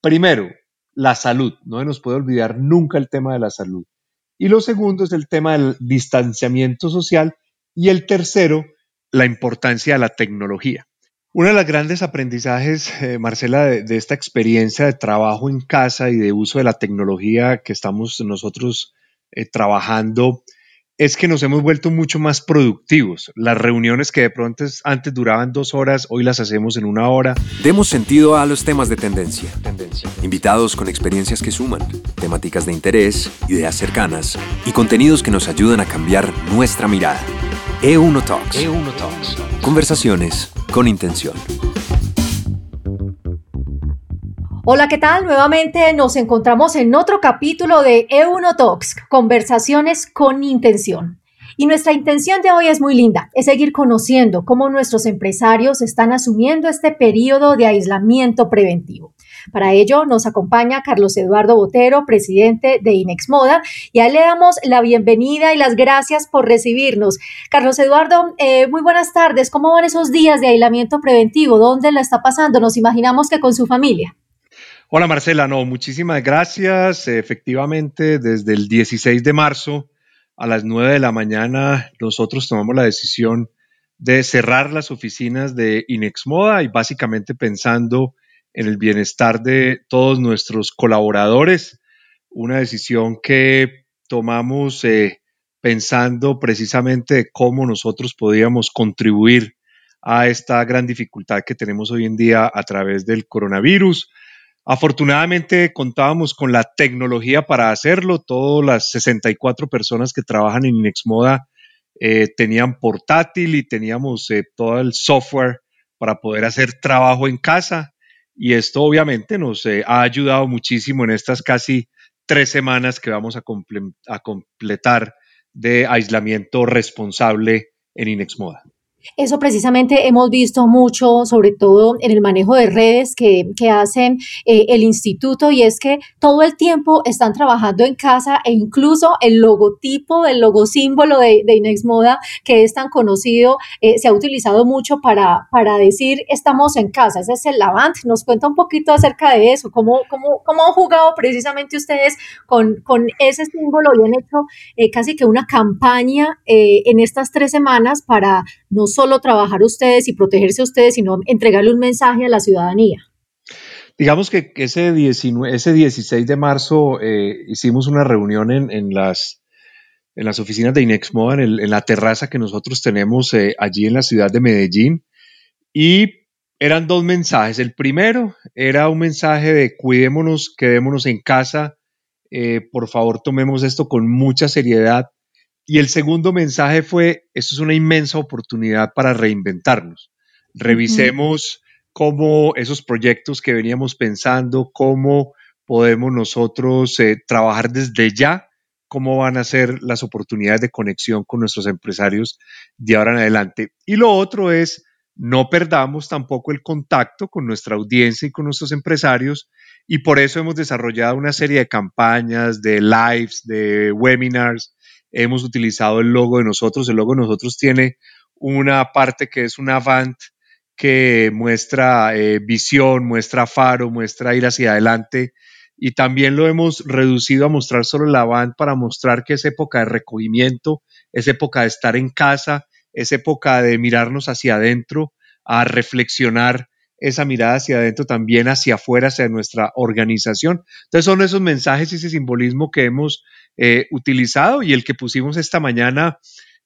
Primero, la salud. No se nos puede olvidar nunca el tema de la salud. Y lo segundo es el tema del distanciamiento social. Y el tercero, la importancia de la tecnología. Uno de los grandes aprendizajes, eh, Marcela, de, esta experiencia de trabajo en casa y de uso de la tecnología que estamos nosotros eh, trabajando es que nos hemos vuelto mucho más productivos. Las reuniones que de pronto antes duraban dos horas, hoy las hacemos en una hora. Demos sentido a los temas de tendencia. tendencia. Invitados con experiencias que suman, temáticas de interés, ideas cercanas y contenidos que nos ayudan a cambiar nuestra mirada. E1 Talks. E1 Talks. Conversaciones con intención. Hola, ¿qué tal? Nuevamente nos encontramos en otro capítulo de E1 Talks, conversaciones con intención. Y nuestra intención de hoy es muy linda, es seguir conociendo cómo nuestros empresarios están asumiendo este periodo de aislamiento preventivo. Para ello nos acompaña Carlos Eduardo Botero, presidente de Inex Moda, y a él le damos la bienvenida y las gracias por recibirnos. Carlos Eduardo, eh, muy buenas tardes. ¿Cómo van esos días de aislamiento preventivo? ¿Dónde la está pasando? Nos imaginamos que con su familia. Hola Marcela, no, muchísimas gracias. Efectivamente, desde el 16 de marzo a las 9 de la mañana nosotros tomamos la decisión de cerrar las oficinas de Inex Moda y básicamente pensando en el bienestar de todos nuestros colaboradores. Una decisión que tomamos eh, pensando precisamente cómo nosotros podíamos contribuir a esta gran dificultad que tenemos hoy en día a través del coronavirus. Afortunadamente contábamos con la tecnología para hacerlo. Todas las 64 personas que trabajan en Inexmoda eh, tenían portátil y teníamos eh, todo el software para poder hacer trabajo en casa. Y esto obviamente nos eh, ha ayudado muchísimo en estas casi tres semanas que vamos a, a completar de aislamiento responsable en Inexmoda. Eso precisamente hemos visto mucho, sobre todo en el manejo de redes que, que hacen eh, el instituto, y es que todo el tiempo están trabajando en casa e incluso el logotipo, el logosímbolo de, de Inex Moda, que es tan conocido, eh, se ha utilizado mucho para, para decir estamos en casa. Ese es el Lavant. Nos cuenta un poquito acerca de eso, cómo, cómo, cómo han jugado precisamente ustedes con, con ese símbolo y han hecho eh, casi que una campaña en estas tres semanas para no solo trabajar ustedes y protegerse ustedes, sino entregarle un mensaje a la ciudadanía. Digamos que ese, 19, ese 16 de marzo eh, hicimos una reunión en, las, oficinas de Inexmoda, en, en la terraza que nosotros tenemos eh, allí en la ciudad de Medellín, y eran dos mensajes. El primero era un mensaje de cuidémonos, quedémonos en casa, eh, por favor tomemos esto con mucha seriedad y el segundo mensaje fue, esto es una inmensa oportunidad para reinventarnos. Revisemos cómo esos proyectos que veníamos pensando, cómo podemos nosotros eh, trabajar desde ya, cómo van a ser las oportunidades de conexión con nuestros empresarios de ahora en adelante. Y lo otro es, no perdamos tampoco el contacto con nuestra audiencia y con nuestros empresarios y por eso hemos desarrollado una serie de campañas, de lives, de webinars, hemos utilizado el logo de nosotros. El logo de nosotros tiene una parte que es una Avant que muestra eh, visión, muestra faro, muestra ir hacia adelante. Y también lo hemos reducido a mostrar solo la Avant para mostrar que es época de recogimiento, es época de estar en casa, es época de mirarnos hacia adentro, a reflexionar esa mirada hacia adentro también hacia afuera, hacia nuestra organización. Entonces son esos mensajes y ese simbolismo que hemos eh, utilizado y el que pusimos esta mañana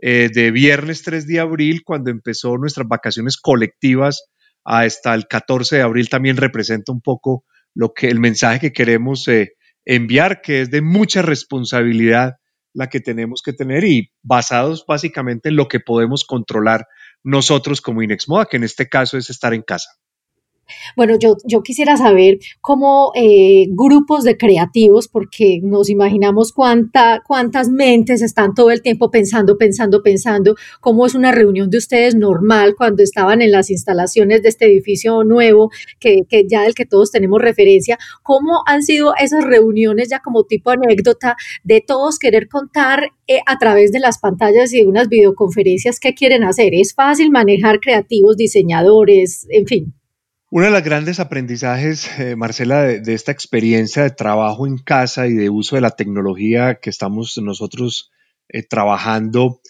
eh, de viernes 3 de abril, cuando empezó nuestras vacaciones colectivas hasta el 14 de abril, también representa un poco lo que el mensaje que queremos eh, enviar, que es de mucha responsabilidad la que tenemos que tener y basados básicamente en lo que podemos controlar nosotros como Inexmoda, que en este caso es estar en casa. Bueno, yo, yo quisiera saber cómo eh, grupos de creativos, porque nos imaginamos cuánta, cuántas mentes están todo el tiempo pensando, pensando, pensando, cómo es una reunión de ustedes normal cuando estaban en las instalaciones de este edificio nuevo, que, que ya del que todos tenemos referencia, cómo han sido esas reuniones ya como tipo anécdota de todos querer contar eh, a través de las pantallas y de unas videoconferencias qué quieren hacer. Es fácil manejar creativos, diseñadores, en fin. Uno de los grandes aprendizajes, eh, Marcela, de, esta experiencia de trabajo en casa y de uso de la tecnología que estamos nosotros eh, trabajando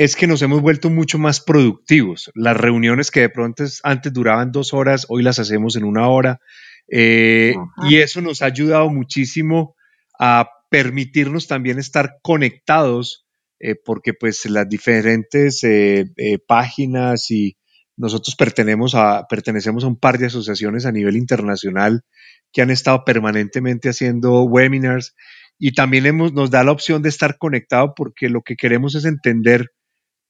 es que nos hemos vuelto mucho más productivos. Las reuniones que de pronto antes duraban dos horas, hoy las hacemos en una hora. Eh, y eso nos ha ayudado muchísimo a permitirnos también estar conectados, eh, porque pues las diferentes eh, páginas y nosotros pertenecemos a, pertenecemos a un par de asociaciones a nivel internacional que han estado permanentemente haciendo webinars y también nos da la opción de estar conectado porque lo que queremos es entender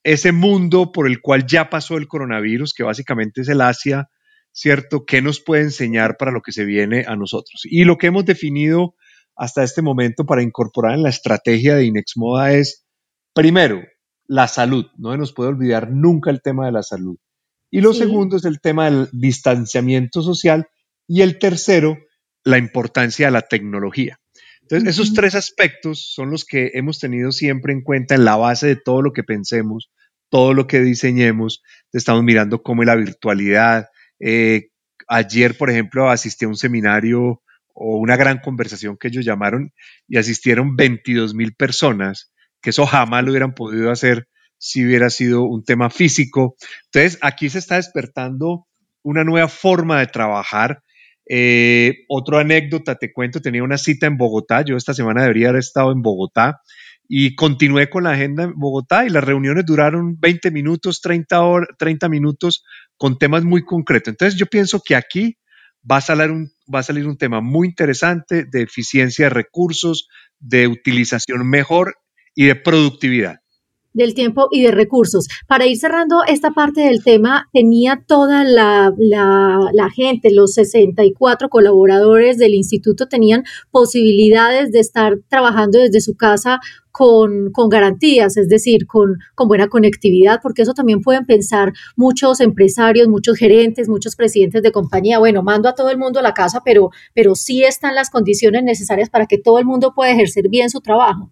ese mundo por el cual ya pasó el coronavirus, que básicamente es el Asia, ¿cierto? ¿Qué nos puede enseñar para lo que se viene a nosotros? Y lo que hemos definido hasta este momento para incorporar en la estrategia de Inexmoda es, primero, la salud. No se nos puede olvidar nunca el tema de la salud. Y lo segundo es el tema del distanciamiento social. Y el tercero, la importancia de la tecnología. Entonces, esos tres aspectos son los que hemos tenido siempre en cuenta en la base de todo lo que pensemos, todo lo que diseñemos. Estamos mirando cómo es la virtualidad. Eh, ayer, por ejemplo, asistí a un seminario o una gran conversación que ellos llamaron y asistieron 22 mil personas, que eso jamás lo hubieran podido hacer si hubiera sido un tema físico. Entonces, aquí se está despertando una nueva forma de trabajar eh, otra anécdota, te cuento, tenía una cita en Bogotá, yo esta semana debería haber estado en Bogotá y continué con la agenda en Bogotá y las reuniones duraron 20 minutos, 30, 30 minutos con temas muy concretos. Entonces yo pienso que aquí va a, salir un, va a salir un tema muy interesante de eficiencia de recursos, de utilización mejor y de productividad del tiempo y de recursos. Para ir cerrando esta parte del tema, tenía toda la, la, gente, los 64 colaboradores del instituto tenían posibilidades de estar trabajando desde su casa con, con, garantías, es decir, con, con, buena conectividad, porque eso también pueden pensar muchos empresarios, muchos gerentes, muchos presidentes de compañía. Bueno, mando a todo el mundo a la casa, pero, pero sí están las condiciones necesarias para que todo el mundo pueda ejercer bien su trabajo.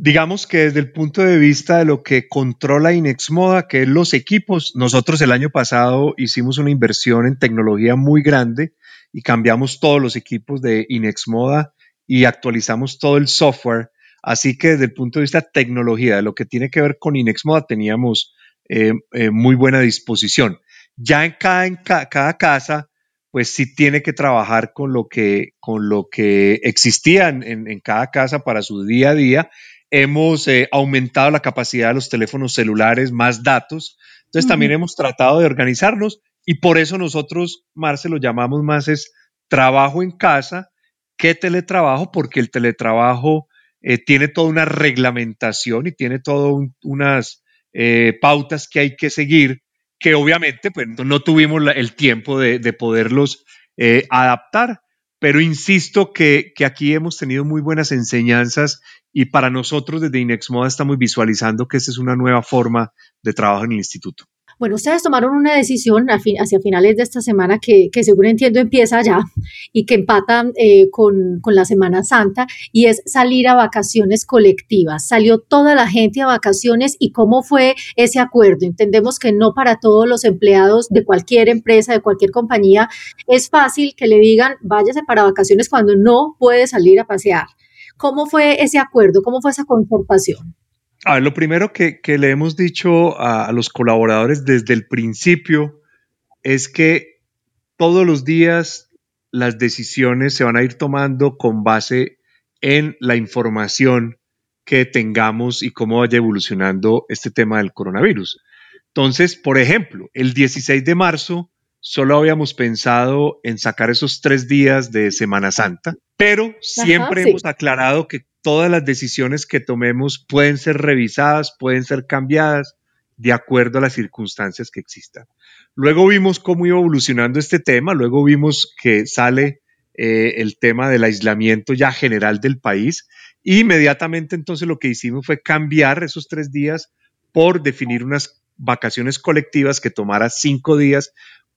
Digamos que desde el punto de vista de lo que controla Inexmoda, que es los equipos, nosotros el año pasado hicimos una inversión en tecnología muy grande y cambiamos todos los equipos de Inexmoda y actualizamos todo el software. Así que desde el punto de vista de tecnología, de lo que tiene que ver con Inexmoda, teníamos eh, eh, muy buena disposición. Ya en cada, en cada casa, pues sí tiene que trabajar con lo que, con lo que existía en cada casa para su día a día hemos eh, aumentado la capacidad de los teléfonos celulares, más datos. Entonces también hemos tratado de organizarnos y por eso nosotros, Marce, lo llamamos más es trabajo en casa que teletrabajo, porque el teletrabajo eh, tiene toda una reglamentación y tiene todas unas eh, pautas que hay que seguir, que obviamente pues, no tuvimos el tiempo de, de poderlos adaptar. Pero insisto que, que, aquí hemos tenido muy buenas enseñanzas y para nosotros desde Inexmoda estamos visualizando que esta es una nueva forma de trabajo en el instituto. Bueno, ustedes tomaron una decisión hacia finales de esta semana que, que según entiendo empieza ya y que empata eh, con, con, la Semana Santa y es salir a vacaciones colectivas. Salió toda la gente a vacaciones y cómo fue ese acuerdo. Entendemos que no para todos los empleados de cualquier empresa, de cualquier compañía, es fácil que le digan váyase para vacaciones cuando no puede salir a pasear. ¿Cómo fue ese acuerdo? ¿Cómo fue esa concertación? A ver, lo primero que, le hemos dicho a, los colaboradores desde el principio es que todos los días las decisiones se van a ir tomando con base en la información que tengamos y cómo vaya evolucionando este tema del coronavirus. Entonces, por ejemplo, el 16 de marzo solo habíamos pensado en sacar esos tres días de Semana Santa, pero siempre hemos aclarado que todas las decisiones que tomemos pueden ser revisadas, pueden ser cambiadas de acuerdo a las circunstancias que existan. Luego vimos cómo iba evolucionando este tema, luego vimos que sale eh, el tema del aislamiento ya general del país y inmediatamente entonces lo que hicimos fue cambiar esos tres días por definir unas vacaciones colectivas que tomara cinco días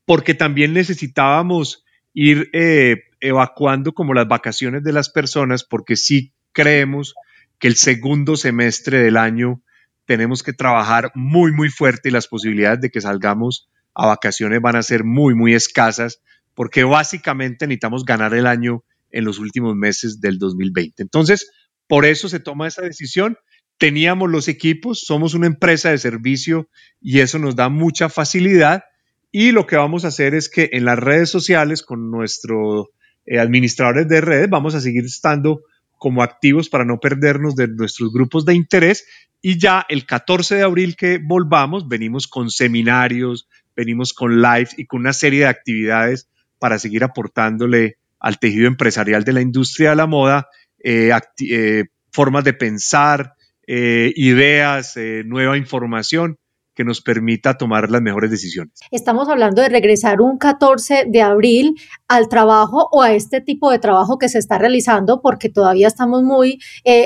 porque también necesitábamos ir eh, evacuando como las vacaciones de las personas, porque sí creemos que el segundo semestre del año tenemos que trabajar muy, muy fuerte y las posibilidades de que salgamos a vacaciones van a ser muy, muy escasas porque básicamente necesitamos ganar el año en los últimos meses del 2020. Entonces, por eso se toma esa decisión. Teníamos los equipos, somos una empresa de servicio y eso nos da mucha facilidad. Y lo que vamos a hacer es que en las redes sociales, con nuestros eh, administradores de redes, vamos a seguir estando como activos para no perdernos de nuestros grupos de interés. Y ya el 14 de abril que volvamos, venimos con seminarios, venimos con live y con una serie de actividades para seguir aportándole al tejido empresarial de la industria de la moda eh, eh, formas de pensar, ideas, nueva información que nos permita tomar las mejores decisiones. Estamos hablando de regresar un 14 de abril al trabajo o a este tipo de trabajo que se está realizando porque todavía estamos muy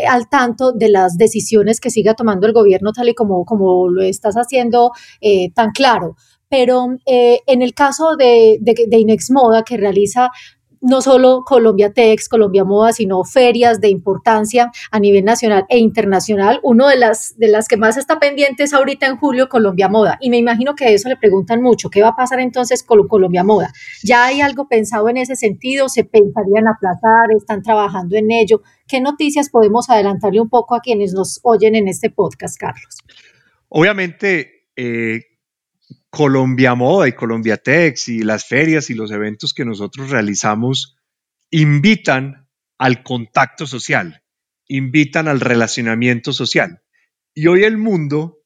al tanto de las decisiones que siga tomando el gobierno tal y como, como lo estás haciendo tan claro pero en el caso de, de, de, Inex Moda, que realiza no solo Colombia Tex, Colombia Moda, sino ferias de importancia a nivel nacional e internacional. Uno de las, de las que más está pendiente es ahorita en julio Colombia Moda. Y me imagino que eso le preguntan mucho. ¿Qué va a pasar entonces con Colombia Moda? ¿Ya hay algo pensado en ese sentido? ¿Se pensarían aplazar? ¿Están trabajando en ello? ¿Qué noticias podemos adelantarle un poco a quienes nos oyen en este podcast, Carlos? Obviamente, eh, Colombia Moda y Colombia Tex y las ferias y los eventos que nosotros realizamos invitan al contacto social, invitan al relacionamiento social. Y hoy el mundo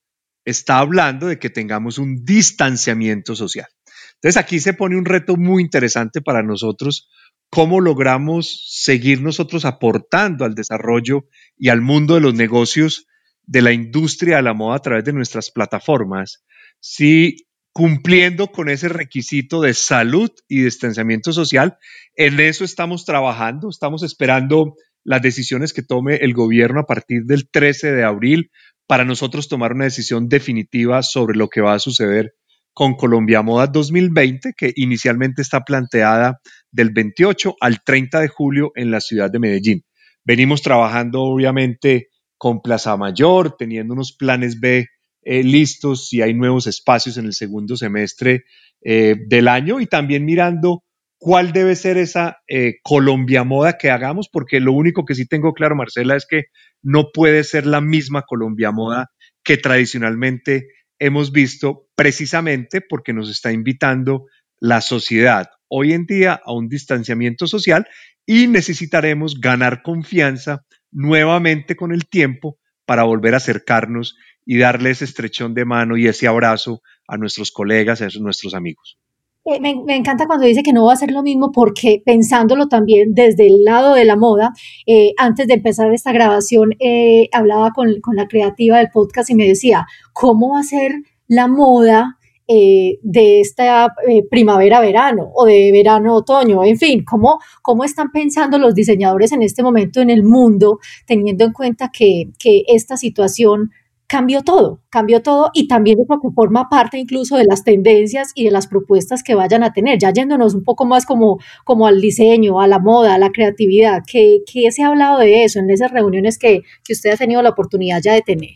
está hablando de que tengamos un distanciamiento social. Entonces aquí se pone un reto muy interesante para nosotros, cómo logramos seguir nosotros aportando al desarrollo y al mundo de los negocios de la industria de la moda a través de nuestras plataformas, si cumpliendo con ese requisito de salud y distanciamiento social. En eso estamos trabajando, estamos esperando las decisiones que tome el gobierno a partir del 13 de abril para nosotros tomar una decisión definitiva sobre lo que va a suceder con Colombia Moda 2020, que inicialmente está planteada del 28 al 30 de julio en la ciudad de Medellín. Venimos trabajando obviamente con Plaza Mayor, teniendo unos planes B eh, listos, si hay nuevos espacios en el segundo semestre eh, del año. Y también mirando cuál debe ser esa eh, Colombia moda que hagamos, porque lo único que sí tengo claro, Marcela, es que no puede ser la misma Colombia moda que tradicionalmente hemos visto, precisamente porque nos está invitando la sociedad. Hoy en día a un distanciamiento social y necesitaremos ganar confianza nuevamente con el tiempo para volver a acercarnos y darle ese estrechón de mano y ese abrazo a nuestros colegas, a nuestros amigos. Eh, me, encanta cuando dice que no va a ser lo mismo porque pensándolo también desde el lado de la moda, eh, antes de empezar esta grabación eh, hablaba con, la creativa del podcast y me decía, ¿cómo va a ser la moda de esta primavera-verano o de verano-otoño, en fin, ¿cómo, ¿cómo están pensando los diseñadores en este momento en el mundo, teniendo en cuenta que, que esta situación cambió todo, cambió todo y también creo que forma parte incluso de las tendencias y de las propuestas que vayan a tener, ya yéndonos un poco más como, como al diseño, a la moda, a la creatividad, ¿qué, se ha hablado de eso en esas reuniones que, que usted ha tenido la oportunidad ya de tener?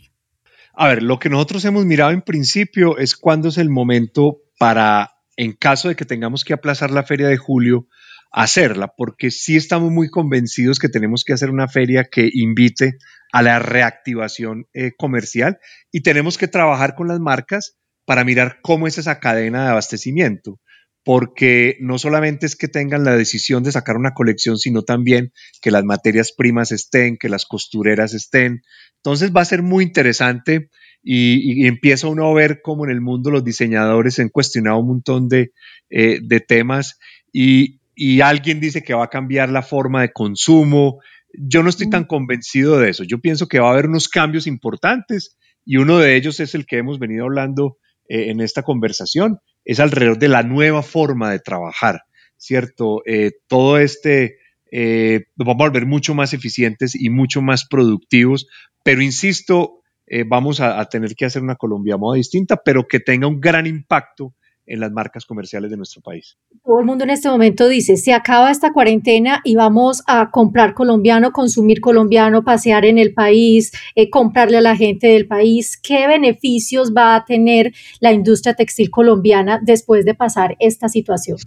A ver, lo que nosotros hemos mirado en principio es cuándo es el momento para, en caso de que tengamos que aplazar la feria de julio, hacerla, porque sí estamos muy convencidos que tenemos que hacer una feria que invite a la reactivación eh, comercial y tenemos que trabajar con las marcas para mirar cómo es esa cadena de abastecimiento, porque no solamente es que tengan la decisión de sacar una colección, sino también que las materias primas estén, que las costureras estén. Entonces va a ser muy interesante y, empieza uno a ver cómo en el mundo los diseñadores han cuestionado un montón de, eh, temas y alguien dice que va a cambiar la forma de consumo. Yo no estoy tan convencido de eso. Yo pienso que va a haber unos cambios importantes y uno de ellos es el que hemos venido hablando eh, en esta conversación, es alrededor de la nueva forma de trabajar, ¿cierto? Eh, todo este, eh, vamos a volver mucho más eficientes y mucho más productivos, pero insisto, vamos a, a, tener que hacer una Colombia moda distinta, pero que tenga un gran impacto en las marcas comerciales de nuestro país. Todo el mundo en este momento dice, se acaba esta cuarentena y vamos a comprar colombiano, consumir colombiano, pasear en el país, eh, comprarle a la gente del país. ¿Qué beneficios va a tener la industria textil colombiana después de pasar esta situación?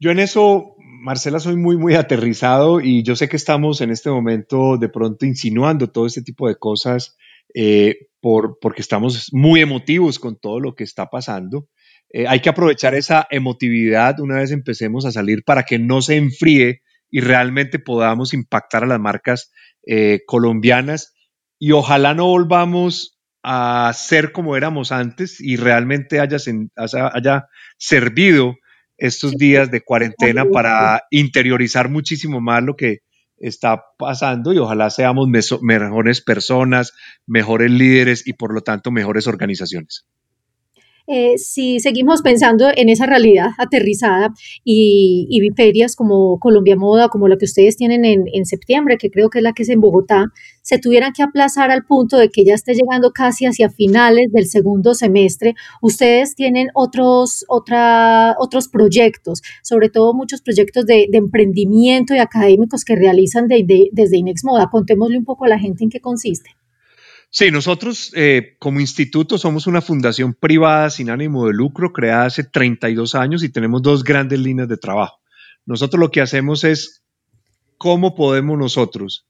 Yo en eso, Marcela, soy muy, muy aterrizado y yo sé que estamos en este momento de pronto insinuando todo este tipo de cosas eh, por, porque estamos muy emotivos con todo lo que está pasando. Eh, hay que aprovechar esa emotividad una vez empecemos a salir para que no se enfríe y realmente podamos impactar a las marcas eh, colombianas y ojalá no volvamos a ser como éramos antes y realmente haya, haya servido estos días de cuarentena para interiorizar muchísimo más lo que está pasando y ojalá seamos mejores personas, mejores líderes y por lo tanto mejores organizaciones. Eh, si seguimos pensando en esa realidad aterrizada y, y, ferias como Colombia Moda, como la que ustedes tienen en, en, septiembre, que creo que es la que es en Bogotá, se tuvieran que aplazar al punto de que ya esté llegando casi hacia finales del segundo semestre, ustedes tienen otros, otra, otros proyectos, sobre todo muchos proyectos de, de emprendimiento y académicos que realizan desde Inex Moda. Contémosle un poco a la gente en qué consiste. Sí, nosotros eh, como instituto somos una fundación privada sin ánimo de lucro creada hace 32 años y tenemos dos grandes líneas de trabajo. Nosotros lo que hacemos es cómo podemos nosotros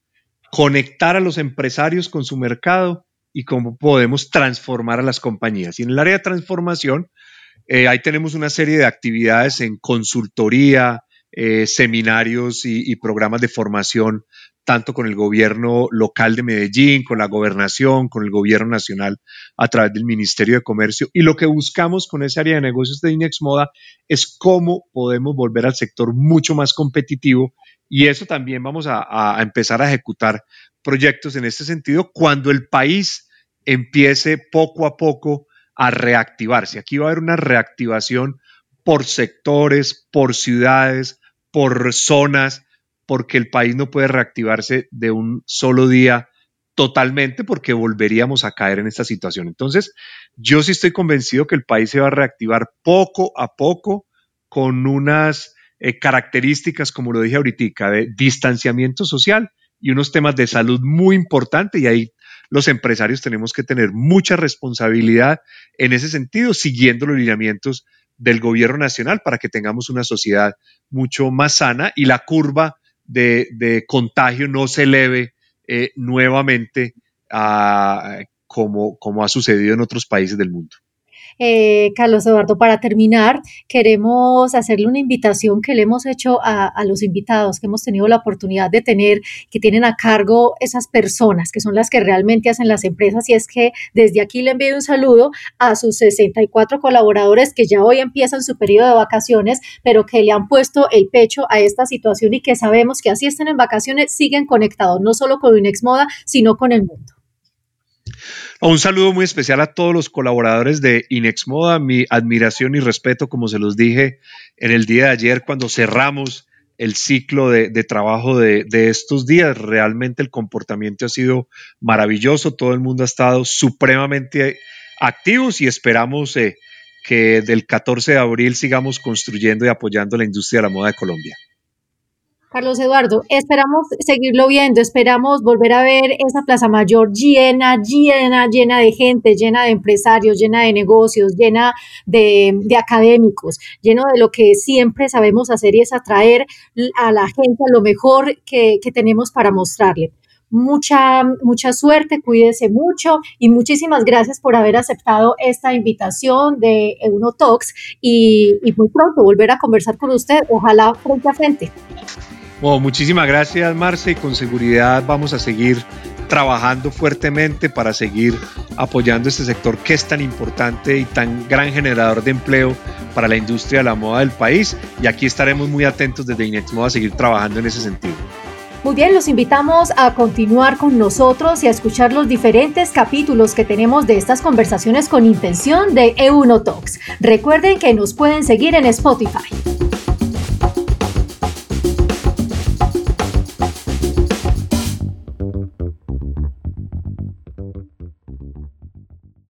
conectar a los empresarios con su mercado y cómo podemos transformar a las compañías. Y en el área de transformación, eh, ahí tenemos una serie de actividades en consultoría, eh, seminarios y, programas de formación tanto con el gobierno local de Medellín, con la gobernación, con el gobierno nacional a través del Ministerio de Comercio. Y lo que buscamos con esa área de negocios de Inex Moda es cómo podemos volver al sector mucho más competitivo y eso también vamos a, a empezar a ejecutar proyectos en este sentido cuando el país empiece poco a poco a reactivarse. Aquí va a haber una reactivación por sectores, por ciudades, por zonas, porque el país no puede reactivarse de un solo día totalmente porque volveríamos a caer en esta situación. Entonces, yo sí estoy convencido que el país se va a reactivar poco a poco con unas eh, características, como lo dije ahorita, de distanciamiento social y unos temas de salud muy importantes y ahí los empresarios tenemos que tener mucha responsabilidad en ese sentido, siguiendo los lineamientos del gobierno nacional para que tengamos una sociedad mucho más sana y la curva de, contagio no se eleve eh, nuevamente como, como ha sucedido en otros países del mundo. Eh, Carlos Eduardo, para terminar, queremos hacerle una invitación que le hemos hecho a, los invitados que hemos tenido la oportunidad de tener, que tienen a cargo esas personas, que son las que realmente hacen las empresas, y es que desde aquí le envío un saludo a sus 64 colaboradores que ya hoy empiezan su periodo de vacaciones, pero que le han puesto el pecho a esta situación y que sabemos que así estén en vacaciones, siguen conectados, no solo con Unex Moda, sino con el mundo. Un saludo muy especial a todos los colaboradores de Inex Moda, mi admiración y respeto, como se los dije en el día de ayer cuando cerramos el ciclo de, trabajo de, estos días. Realmente el comportamiento ha sido maravilloso, todo el mundo ha estado supremamente activos y esperamos eh, que del 14 de abril sigamos construyendo y apoyando la industria de la moda de Colombia. Carlos Eduardo, esperamos seguirlo viendo, esperamos volver a ver esa Plaza Mayor llena, llena, llena de gente, llena de empresarios, llena de negocios, llena de, académicos, lleno de lo que siempre sabemos hacer y es atraer a la gente a lo mejor que, tenemos para mostrarle. Mucha, mucha suerte, cuídese mucho y muchísimas gracias por haber aceptado esta invitación de Uno Talks y, y muy pronto volver a conversar con usted, ojalá frente a frente muchísimas gracias, Marce, y con seguridad vamos a seguir trabajando fuertemente para seguir apoyando este sector que es tan importante y tan gran generador de empleo para la industria de la moda del país. Y aquí estaremos muy atentos desde Inex Moda a seguir trabajando en ese sentido. Muy bien, los invitamos a continuar con nosotros y a escuchar los diferentes capítulos que tenemos de estas conversaciones con intención de E1 Talks. Recuerden que nos pueden seguir en Spotify.